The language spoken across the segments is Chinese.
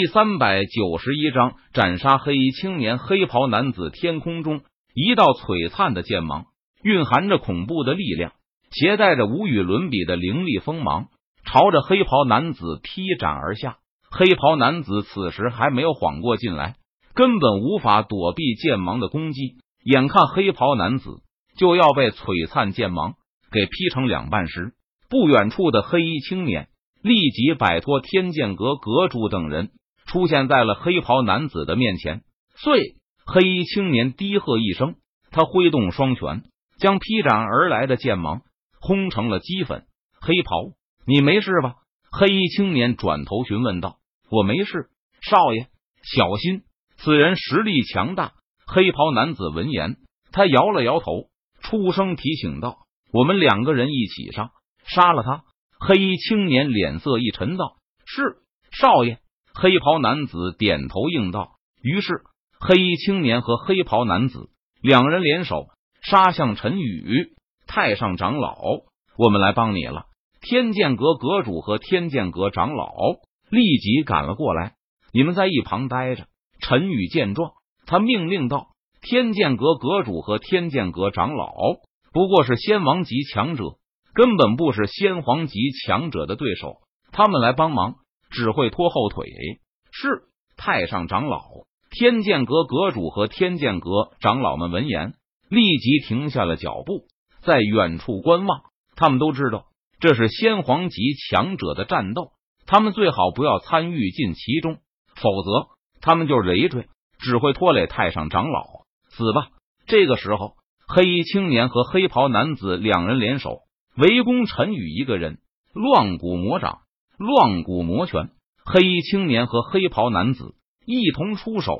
第三百九十一章斩杀黑衣青年。黑袍男子天空中一道璀璨的剑芒，蕴含着恐怖的力量，携带着无与伦比的凌厉锋芒，朝着黑袍男子劈斩而下。黑袍男子此时还没有缓过劲来，根本无法躲避剑芒的攻击。眼看黑袍男子就要被璀璨剑芒给劈成两半时，不远处的黑衣青年立即摆脱天剑阁阁主等人。出现在了黑袍男子的面前，遂黑衣青年低喝一声，他挥动双拳，将劈斩而来的剑芒轰成了齑粉。黑袍，你没事吧？黑衣青年转头询问道：“我没事，少爷，小心，此人实力强大。”黑袍男子闻言，他摇了摇头，出声提醒道：“我们两个人一起上，杀了他。”黑衣青年脸色一沉，道：“是，少爷。”黑袍男子点头应道。于是，黑衣青年和黑袍男子两人联手杀向陈宇。太上长老，我们来帮你了！天剑阁阁主和天剑阁长老立即赶了过来。你们在一旁待着。陈宇见状，他命令道：“天剑阁阁主和天剑阁长老不过是仙王级强者，根本不是仙皇级强者的对手。他们来帮忙。”只会拖后腿。是太上长老、天剑阁阁主和天剑阁长老们闻言，立即停下了脚步，在远处观望。他们都知道这是先皇级强者的战斗，他们最好不要参与进其中，否则他们就是累赘，只会拖累太上长老。死吧！这个时候，黑衣青年和黑袍男子两人联手围攻陈宇一个人，乱骨魔掌。乱骨魔拳，黑衣青年和黑袍男子一同出手，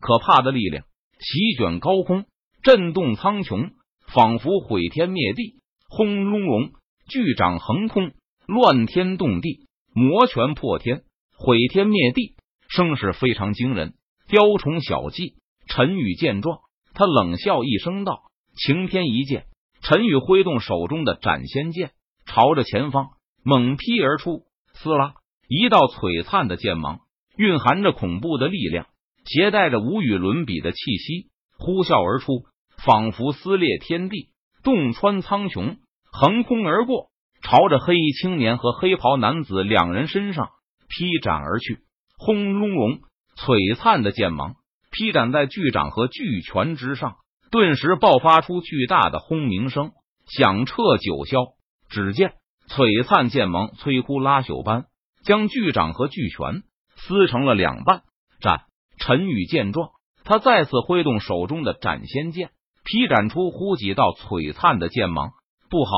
可怕的力量席卷高空，震动苍穹，仿佛毁天灭地。轰隆隆，巨掌横空，乱天动地，魔拳破天，毁天灭地，声势非常惊人。雕虫小技，陈宇见状，他冷笑一声道：“晴天一剑。”陈宇挥动手中的斩仙剑，朝着前方猛劈而出。撕拉！一道璀璨的剑芒，蕴含着恐怖的力量，携带着无与伦比的气息，呼啸而出，仿佛撕裂天地，洞穿苍穹，横空而过，朝着黑衣青年和黑袍男子两人身上劈斩而去。轰隆隆！璀璨的剑芒劈斩在巨掌和巨拳之上，顿时爆发出巨大的轰鸣声，响彻九霄。只见。璀璨剑芒摧枯拉朽般将巨掌和巨拳撕成了两半。斩！陈宇见状，他再次挥动手中的斩仙剑，劈斩出呼几道璀璨的剑芒。不好！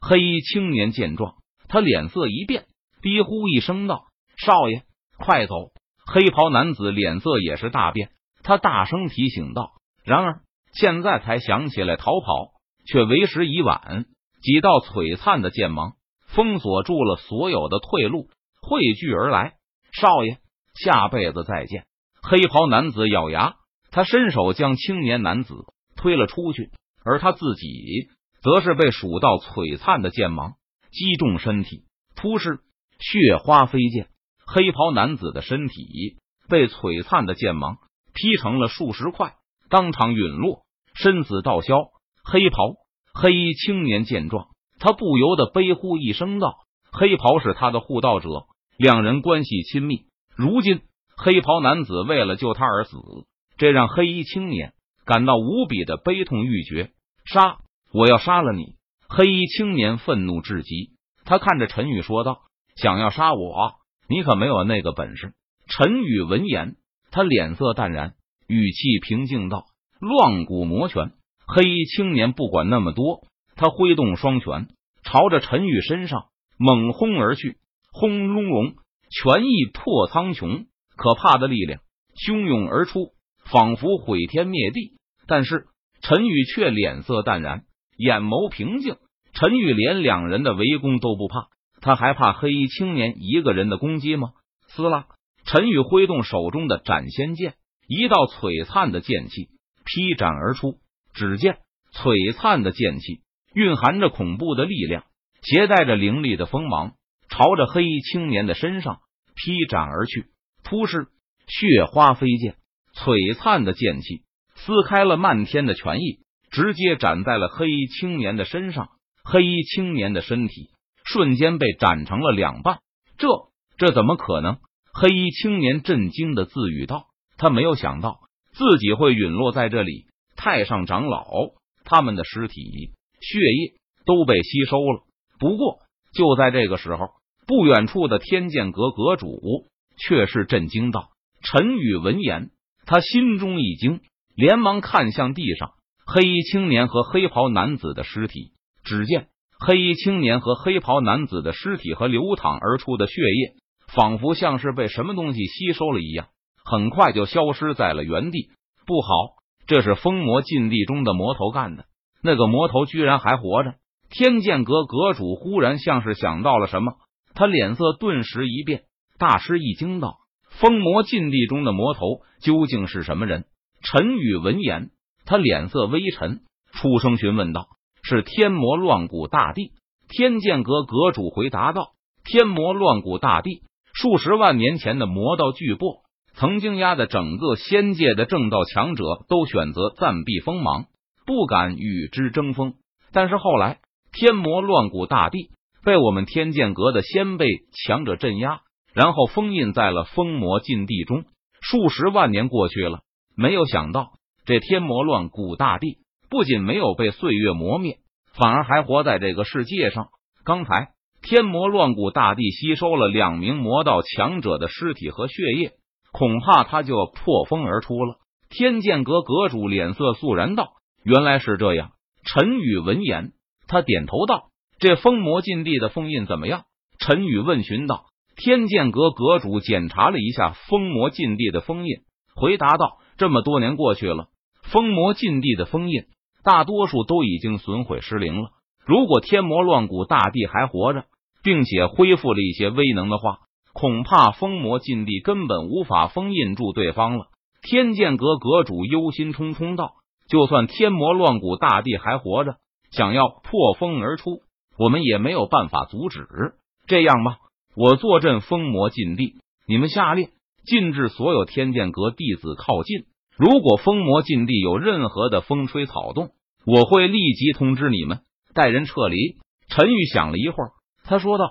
黑衣青年见状，他脸色一变，低呼一声道：“少爷，快走！”黑袍男子脸色也是大变，他大声提醒道。然而现在才想起来逃跑，却为时已晚。几道璀璨的剑芒。封锁住了所有的退路，汇聚而来。少爷，下辈子再见！黑袍男子咬牙，他伸手将青年男子推了出去，而他自己则是被数道璀璨的剑芒击中身体，突施血花飞溅。黑袍男子的身体被璀璨的剑芒劈成了数十块，当场陨落，身子道消。黑袍黑衣青年见状。他不由得悲呼一声道：“黑袍是他的护道者，两人关系亲密。如今黑袍男子为了救他而死，这让黑衣青年感到无比的悲痛欲绝。杀！我要杀了你！”黑衣青年愤怒至极，他看着陈宇说道：“想要杀我，你可没有那个本事。”陈宇闻言，他脸色淡然，语气平静道：“乱骨魔拳。”黑衣青年不管那么多。他挥动双拳，朝着陈宇身上猛轰而去，轰隆隆，拳意破苍穹，可怕的力量汹涌而出，仿佛毁天灭地。但是陈宇却脸色淡然，眼眸平静。陈宇连两人的围攻都不怕，他还怕黑衣青年一个人的攻击吗？撕拉！陈宇挥动手中的斩仙剑，一道璀璨的剑气劈斩而出。只见璀璨的剑气。蕴含着恐怖的力量，携带着凌厉的锋芒，朝着黑衣青年的身上劈斩而去。突施，血花飞溅，璀璨的剑气撕开了漫天的权益，直接斩在了黑衣青年的身上。黑衣青年的身体瞬间被斩成了两半。这这怎么可能？黑衣青年震惊的自语道：“他没有想到自己会陨落在这里。”太上长老他们的尸体血液都被吸收了。不过就在这个时候，不远处的天剑阁阁主却是震惊道：“陈宇闻言，他心中一惊，连忙看向地上黑衣青年和黑袍男子的尸体。只见黑衣青年和黑袍男子的尸体和流淌而出的血液，仿佛像是被什么东西吸收了一样，很快就消失在了原地。不好！这是封魔禁地中的魔头干的，那个魔头居然还活着！天剑阁阁主忽然像是想到了什么，他脸色顿时一变，大吃一惊道：“封魔禁地中的魔头究竟是什么人？”陈宇闻言，他脸色微沉，出声询问道：“是天魔乱古大帝？”天剑阁阁主回答道：“天魔乱古大帝，数十万年前的魔道巨擘。”曾经压的整个仙界的正道强者都选择暂避锋芒，不敢与之争锋。但是后来天魔乱古大帝被我们天剑阁的先辈强者镇压，然后封印在了封魔禁地中。数十万年过去了，没有想到这天魔乱古大帝不仅没有被岁月磨灭，反而还活在这个世界上。刚才天魔乱古大帝吸收了两名魔道强者的尸体和血液。恐怕他就要破风而出了。天剑阁阁主脸色肃然道：“原来是这样。”陈宇闻言，他点头道：“这封魔禁地的封印怎么样？”陈宇问询道。天剑阁阁主检查了一下封魔禁地的封印，回答道：“这么多年过去了，封魔禁地的封印大多数都已经损毁失灵了。如果天魔乱古大帝还活着，并且恢复了一些威能的话。”恐怕封魔禁地根本无法封印住对方了。天剑阁阁主忧心忡忡道：“就算天魔乱古大帝还活着，想要破封而出，我们也没有办法阻止。这样吧，我坐镇封魔禁地，你们下令禁止所有天剑阁弟子靠近。如果封魔禁地有任何的风吹草动，我会立即通知你们，带人撤离。”陈宇想了一会儿，他说道：“